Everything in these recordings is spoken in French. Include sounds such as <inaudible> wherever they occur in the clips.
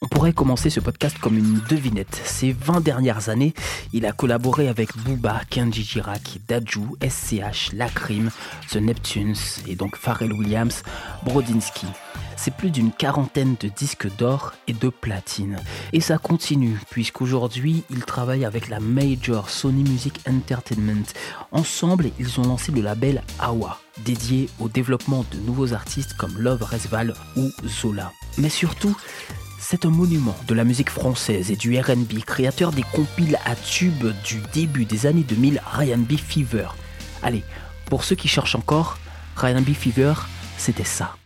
On pourrait commencer ce podcast comme une devinette. Ces 20 dernières années, il a collaboré avec Booba, Kenji Girac, Daju, SCH, Lacrim, The Neptunes et donc Pharrell Williams, Brodinski. C'est plus d'une quarantaine de disques d'or et de platine. Et ça continue, puisqu'aujourd'hui, il travaille avec la major Sony Music Entertainment. Ensemble, ils ont lancé le label AWA, dédié au développement de nouveaux artistes comme Love Resval ou Zola. Mais surtout, c'est un monument de la musique française et du RB, créateur des compiles à tubes du début des années 2000, Ryan B. Fever. Allez, pour ceux qui cherchent encore, Ryan B. Fever, c'était ça.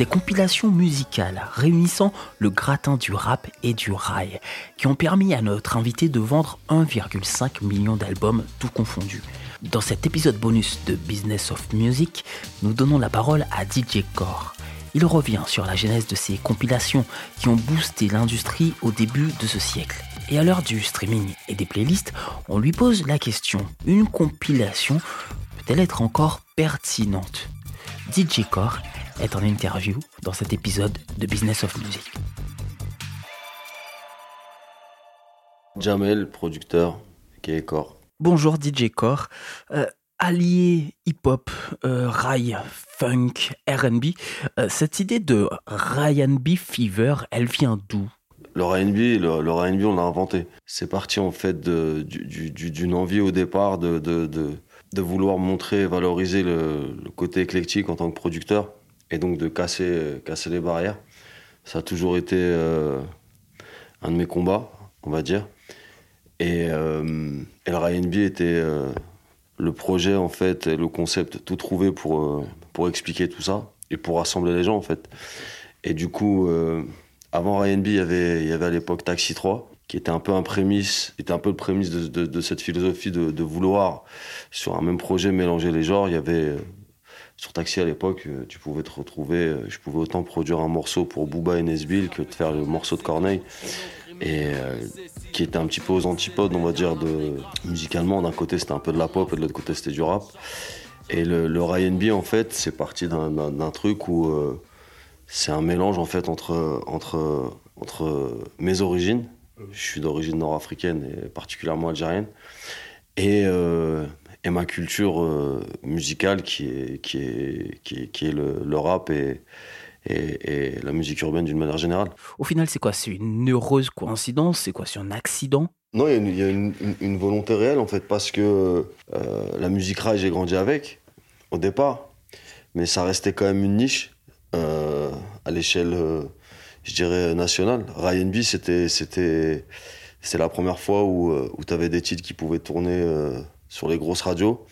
Des compilations musicales réunissant le gratin du rap et du rail, qui ont permis à notre invité de vendre 1,5 million d'albums tout confondus. Dans cet épisode bonus de Business of Music, nous donnons la parole à DJ Core. Il revient sur la genèse de ces compilations qui ont boosté l'industrie au début de ce siècle. Et à l'heure du streaming et des playlists, on lui pose la question, une compilation peut-elle être encore pertinente? DJ Core est en interview dans cet épisode de Business of Music. Jamel, producteur, qui est Core. Bonjour DJ Core. Euh, allié hip-hop, euh, rail, funk, RB, euh, cette idée de R&B Fever, elle vient d'où? Le R&B, le, le R&B, on l'a inventé. C'est parti en fait d'une envie au départ de, de, de, vouloir montrer, valoriser le, le, côté éclectique en tant que producteur et donc de casser, casser les barrières. Ça a toujours été euh, un de mes combats, on va dire. Et, euh, et le était euh, le projet, en fait, le concept tout trouvé pour, euh, pour expliquer tout ça et pour rassembler les gens, en fait. Et du coup, avant R&B, il y avait, il y avait à l'époque Taxi 3, qui était un peu un prémisse, était un peu le prémisse de cette philosophie de, de, vouloir, sur un même projet, mélanger les genres. Il y avait sur Taxi à l'époque, euh, tu pouvais te retrouver, euh, je pouvais autant produire un morceau pour Booba et Nesbill que de faire le morceau de Corneille. Et euh, qui était un petit peu aux antipodes, on va dire, de, musicalement. D'un côté, c'était un peu de la pop et de l'autre côté, c'était du rap. Et le, le R&B, en fait, c'est parti d'un truc où c'est un mélange, en fait, entre, entre, entre mes origines. Je suis d'origine nord-africaine et particulièrement algérienne. Et, et ma culture euh, musicale qui est, qui est, qui est, qui est le, le, rap et, et, et, la musique urbaine d'une manière générale. Au final, c'est quoi? C'est une heureuse coïncidence? C'est quoi? C'est un accident? Non, il y a, une, il y a une, une, une, volonté réelle en fait, parce que euh, la musique rail, j'ai grandi avec au départ, mais ça restait quand même une niche euh, à l'échelle, je dirais, nationale. Ryan B, c'était c'était la première fois où, où tu avais des titres qui pouvaient tourner sur les grosses radios,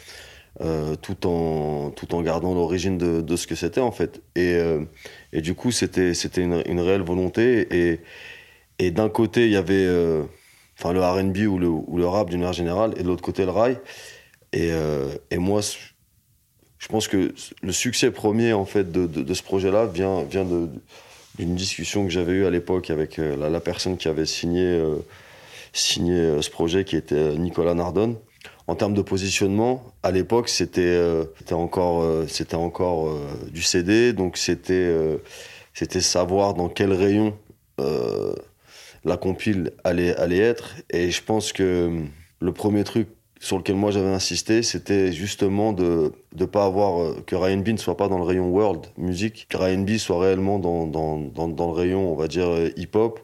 euh, tout, en, tout en gardant l'origine de, de, ce que c'était en fait. Et, euh, et du coup, c'était une, une réelle volonté. Et, et d'un côté, il y avait euh, enfin le RB ou le, ou le rap d'une manière générale, et de l'autre côté, le rail. Et, et moi, je pense que le succès premier en fait de, de, ce projet-là vient, vient d'une discussion que j'avais eue à l'époque avec la, la, personne qui avait signé, signé ce projet, qui était Nicolas Nardone en termes de positionnement, à l'époque, c'était euh, encore, euh, c'était encore euh, du CD, donc c'était euh, savoir dans quel rayon euh, la compile allait, être. Et je pense que le premier truc sur lequel moi j'avais insisté, c'était justement de ne pas avoir euh, que Ryan B ne soit pas dans le rayon world music, que Ryan B soit réellement dans, le rayon, on va dire, euh, hip-hop,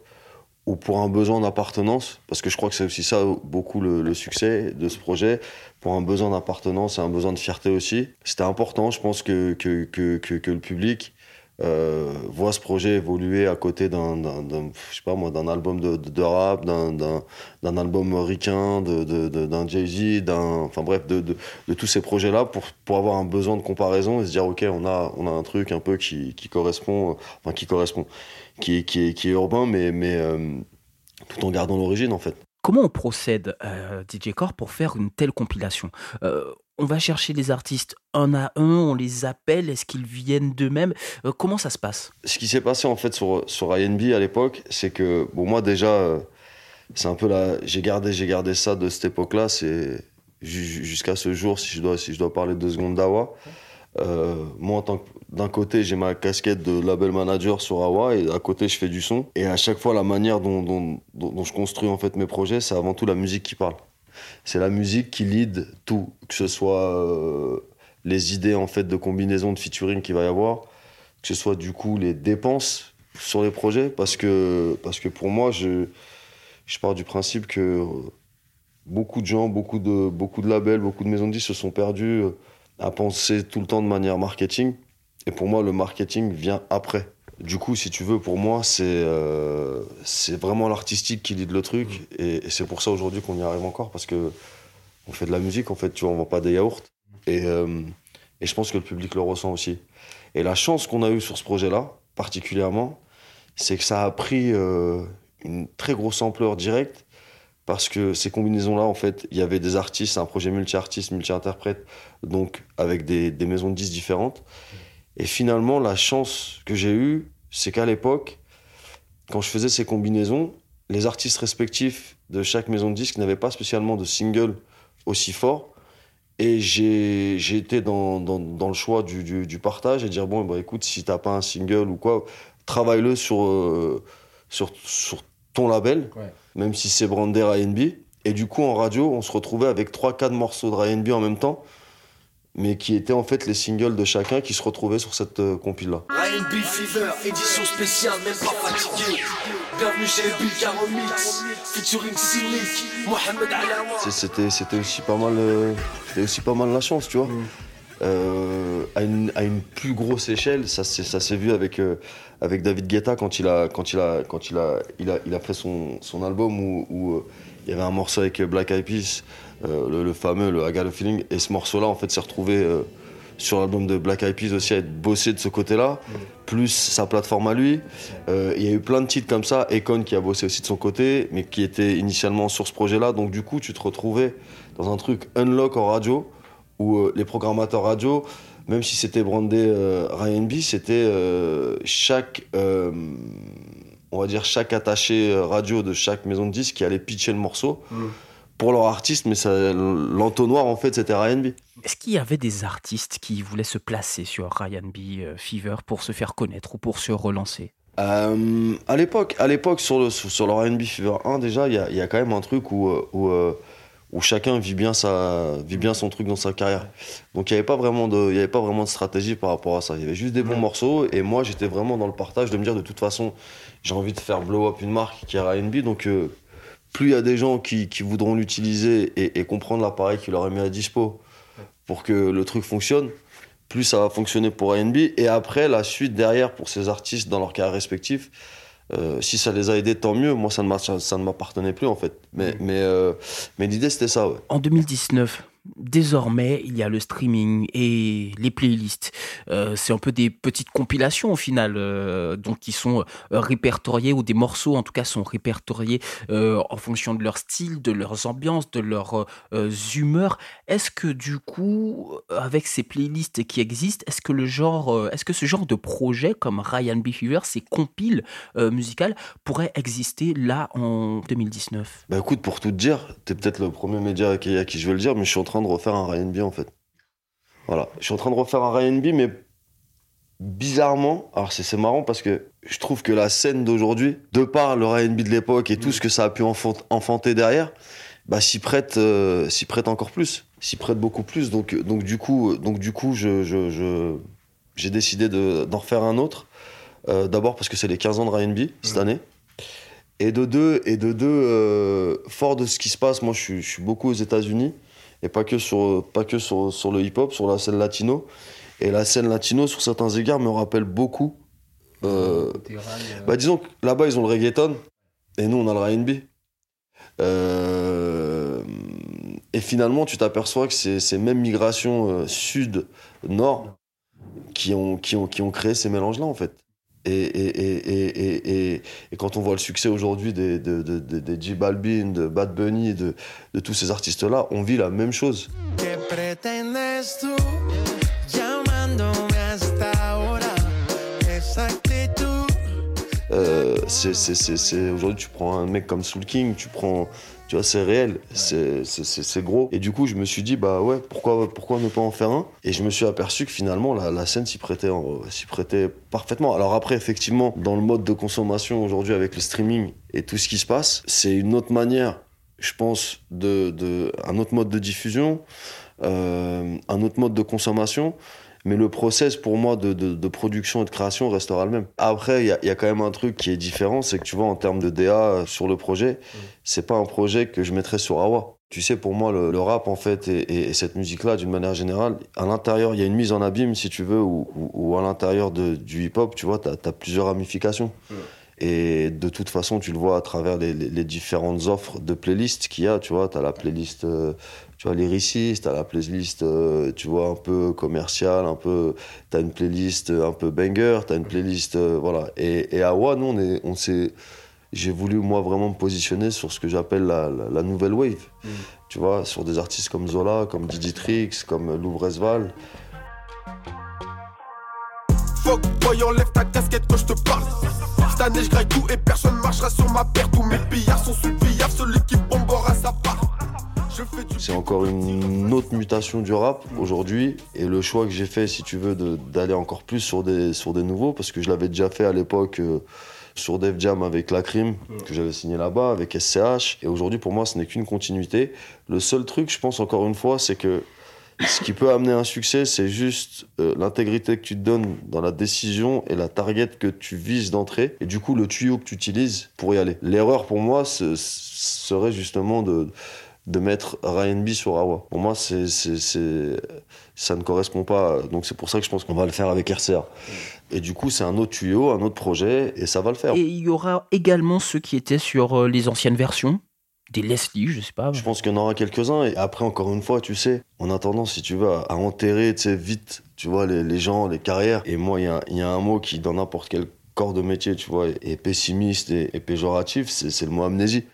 ou pour un besoin d'appartenance, parce que je crois que c'est aussi ça beaucoup le, le, succès de ce projet, pour un besoin d'appartenance et un besoin de fierté aussi. C'était important, je pense que, que, que, que, le public euh, voit ce projet évoluer à côté d'un, d'un album de, de, rap, d'un, album ricain, d'un Jay-Z, d'un, enfin bref, de, de, tous ces projets-là pour, pour avoir un besoin de comparaison et se dire, ok, on a, on a un truc un peu qui, qui correspond, enfin qui correspond, qui est, qui est, qui est urbain, mais, mais euh, tout en gardant l'origine en fait. Comment on procède, euh, DJ Core, pour faire une telle compilation? Euh, On va chercher les artistes un à un, on les appelle, est-ce qu'ils viennent d'eux-mêmes? Euh, Comment ça se passe? Ce qui s'est passé en fait sur, sur INB à l'époque, c'est que, bon, moi déjà, c'est un peu là, j'ai gardé, j'ai gardé ça de cette époque-là, c'est jusqu'à ce jour, si je dois, si je dois parler deux secondes d'Awa. Euh, moi, d'un côté, j'ai ma casquette de label manager sur Awa et à côté, je fais du son. Et à chaque fois, la manière dont, je construis en fait mes projets, c'est avant tout la musique qui parle. C'est la musique qui lead tout, que ce soit euh, les idées en fait de combinaison de featuring qu'il va y avoir, que ce soit du coup les dépenses sur les projets, parce que, parce que pour moi, je, pars du principe que beaucoup de gens, beaucoup de, beaucoup de labels, beaucoup de maisons de disques se sont perdus à penser tout le temps de manière marketing et pour moi, le marketing vient après. Du coup, si tu veux, pour moi, c'est euh, vraiment l'artistique qui lead le truc. Mm. Et, c'est pour ça aujourd'hui qu'on y arrive encore, parce que on fait de la musique, en fait, tu vois, on vend pas des yaourts. Et, euh, et je pense que le public le ressent aussi. Et la chance qu'on a eue sur ce projet-là, particulièrement, c'est que ça a pris euh, une très grosse ampleur directe, parce que ces combinaisons-là, en fait, il y avait des artistes, un projet multi-artistes, multi-interprètes, donc avec des, maisons de disques différentes. Et finalement, la chance que j'ai eue, c'est qu'à l'époque, quand je faisais ces combinaisons, les artistes respectifs de chaque maison de disques n'avaient pas spécialement de single aussi fort. Et j'ai été dans, le choix du, partage et dire bon, bah, écoute, si t'as pas un single ou quoi, travaille-le sur, euh, sur, ton label, ouais. même si c'est brandé R&B. Et du coup, en radio, on se retrouvait avec 3-4 morceaux de R&B en même temps mais qui étaient en fait les singles de chacun qui se retrouvaient sur cette euh, compile là. Fever, édition spéciale, même pas fatigué. Bienvenue chez Remix, featuring Mohamed C'était c'était aussi pas mal euh, c'était aussi pas mal la chance, tu vois. Mm. Euh, à, une, à, une, plus grosse échelle, ça s'est vu avec, euh, avec David Guetta quand il a, quand il a, quand il a, il a, il a fait son, son album où, où euh, il y avait un morceau avec Black Eyed Peas le, le, fameux le I Got a Feeling. Et ce morceau-là, en fait, s'est retrouvé sur l'album de Black Eyed Peas aussi à être bossé de ce côté-là, mm. plus sa plateforme à lui. Euh, il y a eu plein de titres comme ça. Econ qui a bossé aussi de son côté, mais qui était initialement sur ce projet-là. Donc du coup, tu te retrouvais dans un truc unlock en radio, où les programmateurs radio, même si c'était brandé euh, Ryan B, c'était chaque on va dire chaque attaché radio de chaque maison de disques qui allait pitcher le morceau. Mm pour leur artiste, mais l'entonnoir en fait c'était Ryan B. Est-ce qu'il y avait des artistes qui voulaient se placer sur Ryan B euh, Fever pour se faire connaître ou pour se relancer? Euh, À l'époque, à l'époque sur le sur le Ryan B Fever 1 déjà, il y a, y a, quand même un truc où euh, où, où chacun vit bien sa vit bien son truc dans sa carrière. Donc il n'y avait pas vraiment de il y avait pas vraiment de stratégie par rapport à ça. Il y avait juste des bons morceaux et moi j'étais vraiment dans le partage de me dire de toute façon j'ai envie de faire blow up une marque qui est Ryan B donc plus il y a des gens qui, qui voudront l'utiliser et, et, comprendre l'appareil qu'il leur a mis à dispo pour que le truc fonctionne, plus ça va fonctionner pour ANB. Et après, la suite derrière pour ces artistes dans leur carrière respectif, euh, si ça les a aidés, tant mieux. Moi, ça ne m'appartenait plus en fait. Mais, mmh. mais, euh, mais l'idée, c'était ça. Ouais. En 2019, Désormais, il y a le streaming et les playlists. Euh, c'est un peu des petites compilations au final, euh, donc qui sont euh, répertoriées ou des morceaux en tout cas sont répertoriés en fonction de leur style, de leurs ambiances, de leurs humeurs. Est-ce que du coup, avec ces playlists qui existent, est-ce que le genre, est-ce que ce genre de projet comme Ryan B Fever, ces compiles musicales, pourrait exister là en 2019 Bah écoute, pour tout te dire, t'es peut-être le premier média qui, qui je veux le dire, mais je suis en train train de refaire un Ryan B en fait. Voilà, je suis en train de refaire un Ryan B, mais bizarrement, alors c'est marrant parce que je trouve que la scène d'aujourd'hui, de par le Ryan B de l'époque et tout mm. ce que ça a pu enfanter derrière, bah, s'y prête, euh, s'y prête encore plus, s'y prête beaucoup plus. Donc, donc du coup, donc du coup, je, je, je- j'ai décidé de- d'en refaire un autre. Euh, D'abord parce que c'est les 15 ans de Ryan B cette année. Et de deux, et de deux euh, fort de ce qui se passe, moi je suis, je suis beaucoup aux États-Unis et pas que sur, pas que sur, sur le hip-hop, sur la scène latino. Et la scène latino, sur certains égards, me rappelle beaucoup. euh, bah disons que là-bas ils ont le reggaeton et nous on a le R&B. Euh, et finalement tu t'aperçois que c'est ces mêmes migrations euh, sud-nord qui ont, qui, ont, qui ont créé ces mélanges-là en fait. Et, et, et, et, quand on voit le succès aujourd'hui des, de, de, de- des J Balvin, de Bad Bunny, de, de tous ces artistes-là, on vit la même chose. Euh, c'est, c'est, c'est, c'est- Aujourd'hui, tu prends un mec comme Soul King, tu prends. Tu vois, c'est réel, c'est, gros. Et du coup, je me suis dit, bah ouais, pourquoi, pourquoi ne pas en faire un? Et je me suis aperçu que finalement, la, la scène s'y prêtait, s'y prêtait parfaitement. Alors après, effectivement, dans le mode de consommation aujourd'hui avec le streaming et tout ce qui se passe, c'est une autre manière, je pense, de, de un autre mode de diffusion, euh, un autre mode de consommation. Mais le process pour moi de, de, de production et de création restera le même. Après, il y a, il y a quand même un truc qui est différent, c'est que tu vois, en termes de DA euh, sur le projet, c'est pas un projet que je mettrais sur Awa. Tu sais, pour moi, le, le rap, en fait, et, et- et cette musique-là, d'une manière générale, à l'intérieur, il y a une mise en abîme, si tu veux, ou, ou- ou à l'intérieur du hip-hop, tu vois, t'as as plusieurs ramifications. Et de toute façon, tu le vois à travers les, les- les différentes offres de playlists qu'il y a, tu vois, t'as la playlist, euh, tu vois, lyriciste, t'as la playlist, euh, tu vois, un peu commerciale, un peu, t'as une playlist un peu banger, t'as une playlist, euh, voilà. Et, et Awa, nous, on est, on s'est, j'ai voulu, moi, vraiment me positionner sur ce que j'appelle la, la- la nouvelle wave. Tu vois, sur des artistes comme Zola, comme Digitrix, comme Lou Bresval. Fuck boy, enlève ta casquette quand je te parle. Cette année, je graille tout et personne marchera sur ma paire. Tous mes pillards sont sous le billard, celui qui bombera sa part. C'est encore une autre mutation du rap aujourd'hui. Et le choix que j'ai fait, si tu veux, d'aller encore plus sur des, sur des nouveaux, parce que je l'avais déjà fait à l'époque euh, sur Def Jam avec La Crime, que j'avais signé là-bas, avec SCH. Et aujourd'hui, pour moi, ce n'est qu'une continuité. Le seul truc, je pense encore une fois, c'est que ce qui peut amener un succès, c'est juste euh, l'intégrité que tu te donnes dans la décision et la target que tu vises d'entrée, et du coup le tuyau que tu utilises pour y aller. L'erreur pour moi ce- serait justement de, de mettre Ryan B sur Awa. Pour moi, c'est, ça ne correspond pas. Donc c'est pour ça que je pense qu'on va le faire avec RCA. Et du coup, c'est un autre tuyau, un autre projet, et ça va le faire. Et il y aura également ceux qui étaient sur euh, les anciennes versions, des Leslie, je sais pas. Je pense qu'il y en aura quelques-uns. Et après, encore une fois, tu sais, on a tendance, si tu veux, à, enterrer, tu sais, vite, tu vois, les, les gens, les carrières. Et moi, il y a, y a un mot qui, dans n'importe quel corps de métier, tu vois, est pessimiste et, et péjoratif, c'est le mot amnésie.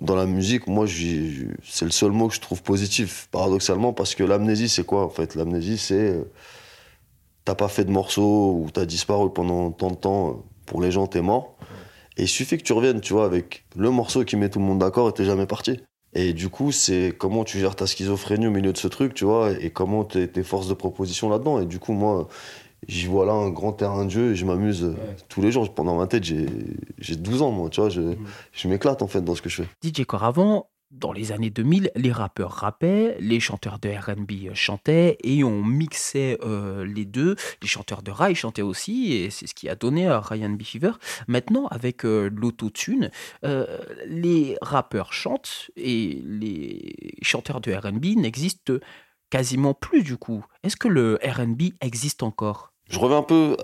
Dans la musique, moi, c'est le seul mot que je trouve positif, paradoxalement, parce que l'amnésie, c'est quoi, en fait? L'amnésie, c'est... euh, T'as pas fait de morceaux ou t'as disparu pendant tant de temps, euh, pour les gens, t'es mort. Et il suffit que tu reviennes, tu vois, avec le morceau qui met tout le monde d'accord et t'es jamais parti. Et du coup, c'est comment tu gères ta schizophrénie au milieu de ce truc, tu vois, et comment tes forces de proposition là-dedans. Et du coup, moi, j'y vois là un grand terrain de jeu et je m'amuse euh, tous les jours. Pendant ma tête, j'ai j'ai 12 ans, moi, tu vois, je, je m'éclate en fait dans ce que je fais. DJ Coravant, dans les années 2000, les rappeurs rappaient, les chanteurs de RB chantaient, et on mixait euh, les deux. Les chanteurs de rail chantaient aussi, et c'est ce qui a donné à Ryan B. Fever. Maintenant, avec euh, l'autotune, euh, les rappeurs chantent, et les chanteurs de RB n'existent quasiment plus du coup. Est-ce que le RB existe encore? Je reviens un peu,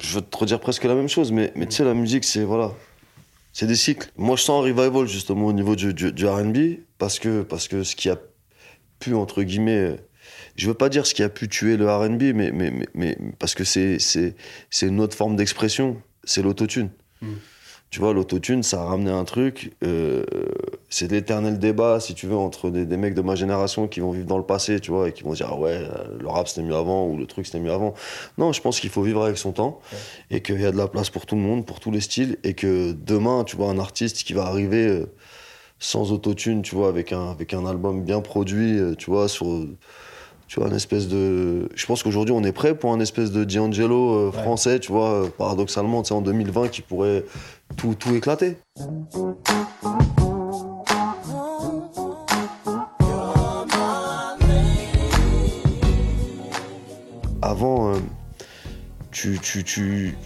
je veux te redire presque la même chose, mais, mais tu sais, la musique, c'est voilà, c'est des cycles. Moi, je sens un revival justement au niveau du, du, du RB, parce que, parce que ce qui a pu, entre guillemets, je veux pas dire ce qui a pu tuer le RB, mais, mais, mais, mais parce que c'est c'est- c'est une autre forme d'expression, c'est l'autotune. Tu vois, l'autotune, ça a ramené un truc. euh, c'est l'éternel débat, si tu veux, entre des, des mecs de ma génération qui vont vivre dans le passé, tu vois, et qui vont dire, ah ouais, euh, le rap c'était mieux avant, ou le truc c'était mieux avant. Non, je pense qu'il faut vivre avec son temps, et qu'il y a de la place pour tout le monde, pour tous les styles, et que demain, tu vois, un artiste qui va arriver euh, sans autotune, tu vois, avec un, avec un album bien produit, euh, tu vois, sur. Tu vois, une espèce de. Je pense qu'aujourd'hui, on est prêt pour un espèce de D'Angelo français, tu vois, paradoxalement, tu sais, en 2020, qui pourrait tout, tout éclater. Avant, euh, tu, tu, tu-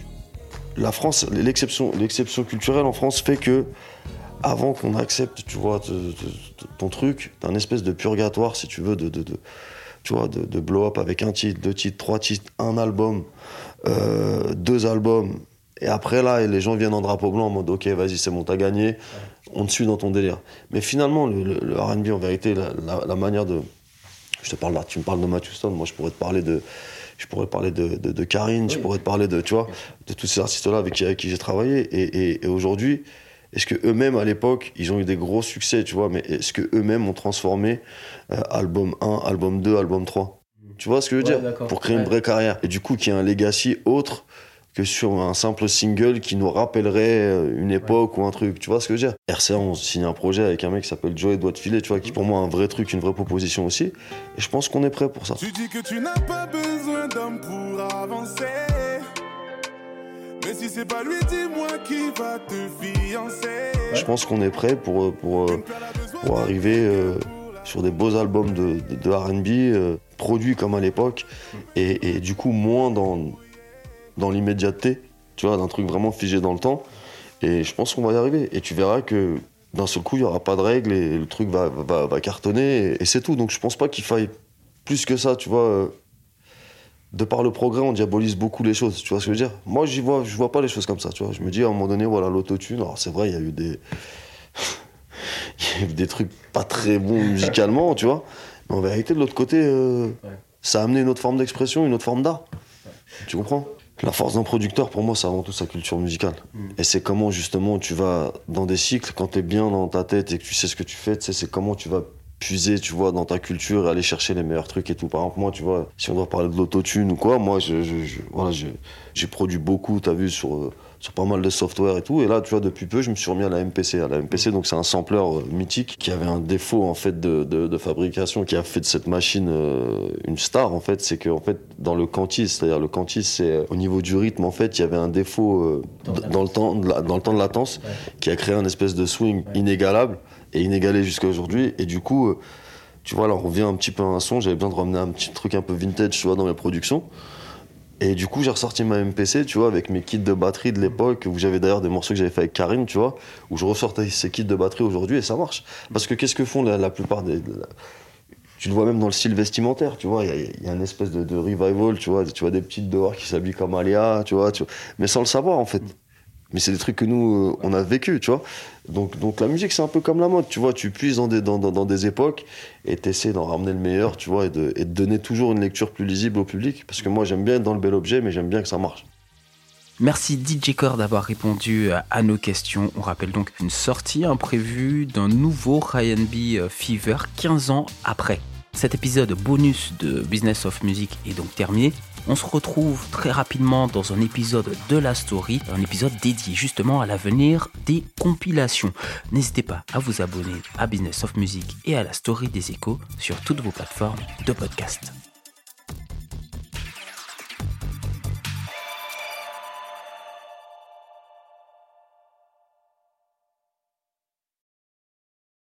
la France, l'exception, l'exception culturelle en France fait que avant qu'on accepte, tu vois, ton truc, t'as un espèce de purgatoire, si tu veux, de, de, tu vois, de, blow-up avec un titre, deux titres, trois titres, un album, euh, deux albums. Et après, là, les gens viennent en drapeau blanc en mode, ok, vas-y, c'est bon, t'as gagné, on te suit dans ton délire. Mais finalement, le, R&B, en vérité, la, la- la manière de... Je te parle là, tu me parles de Matthew Stone, moi je pourrais te parler de... Je pourrais parler de, de, de Karine, je pourrais te parler de, tu vois, de tous ces artistes-là avec qui, j'ai travaillé. Et, et- et aujourd'hui, est-ce que eux-mêmes à l'époque, ils ont eu des gros succès, tu vois, mais est-ce que eux-mêmes ont transformé euh, album 1, album 2, album 3 Tu vois ce que je veux Ouais, dire? Pour créer Ouais. une vraie carrière. Et du coup, qu'il y ait un legacy autre que sur un simple single qui nous rappellerait euh, une époque ou un truc. Tu vois ce que je veux dire? RCA, on signe un projet avec un mec qui s'appelle Joey Doigt de Filet, tu vois, qui pour moi un vrai truc, une vraie proposition aussi. Et je pense qu'on est prêt pour ça. Tu dis que tu n'as pas besoin d'homme pour avancer. Mais si c'est pas lui, dis-moi qui va te fiancer. Je pense qu'on est prêt pour, euh, pour, euh, pour arriver euh, sur des beaux albums de, de, de RB, euh, produits comme à l'époque, et, et du coup moins dans, dans l'immédiateté, tu vois, d'un truc vraiment figé dans le temps. Et je pense qu'on va y arriver. Et tu verras que d'un seul coup, il n'y aura pas de règles et le truc va, va, va cartonner, et, et c'est tout. Donc je pense pas qu'il faille plus que ça, tu vois. de par le progrès, on diabolise beaucoup les choses, tu vois ce que je veux dire? Moi, j'y vois, je vois pas les choses comme ça, tu vois. Je me dis, à un moment donné, voilà, l'autotune, alors c'est vrai, il y a eu des... <laughs> il y a eu des trucs pas très bons musicalement, tu vois. Mais en vérité, de l'autre côté, euh, ça a amené une autre forme d'expression, une autre forme d'art. Tu comprends? La force d'un producteur, pour moi, c'est avant tout sa culture musicale. Et c'est comment, justement, tu vas dans des cycles, quand tu es bien dans ta tête et que tu sais ce que tu fais, tu sais, c'est comment tu vas puiser, tu vois, dans ta culture et aller chercher les meilleurs trucs et tout. Par exemple, moi, tu vois, si on doit parler de l'autotune ou quoi, moi, je, je- je- voilà, j'ai produit beaucoup, t'as vu, sur, euh, sur pas mal de software et tout. Et là, tu vois, depuis peu, je me suis remis à la MPC. À la MPC, donc c'est un sampler euh, mythique qui avait un défaut, en fait, de, de, de fabrication, qui a fait de cette machine euh, une star, en fait. C'est que, en fait, dans le cantis, c'est-à-dire le cantis, c'est euh, au niveau du rythme, en fait, il y avait un défaut euh, dans, le temps, la- dans le temps de latence qui a créé un espèce de swing inégalable et inégalé jusqu'à aujourd'hui. Et du coup, euh, tu vois, là, on revient un petit peu à un son. J'avais besoin de ramener un petit truc un peu vintage, tu vois, dans mes productions. Et du coup, j'ai ressorti ma MPC, tu vois, avec mes kits de batterie de l'époque, où j'avais d'ailleurs des morceaux que j'avais fait avec Karine, tu vois, où je ressortais ces kits de batterie aujourd'hui et ça marche. Parce que qu'est-ce que font la, plupart des. tu le vois même dans le style vestimentaire, tu vois, il y y, a une espèce de, de revival, tu vois, tu vois des petites dehors qui s'habillent comme Alia, tu vois, tu vois, mais sans le savoir en fait. Mais c'est des trucs que nous, euh, on a vécu, tu vois. Donc, donc la musique, c'est un peu comme la mode, tu vois. Tu puises dans des, dans, dans- dans des époques et t'essaies d'en ramener le meilleur, tu vois, et de, et de donner toujours une lecture plus lisible au public. Parce que moi, j'aime bien être dans le bel objet, mais j'aime bien que ça marche. Merci DJ Core d'avoir répondu à nos questions. On rappelle donc une sortie imprévue d'un nouveau R&B Fever 15 ans après. Cet épisode bonus de Business of Music est donc terminé. On se retrouve très rapidement dans un épisode de la story, un épisode dédié justement à l'avenir des compilations. N'hésitez pas à vous abonner à Business of Music et à la story des échos sur toutes vos plateformes de podcast.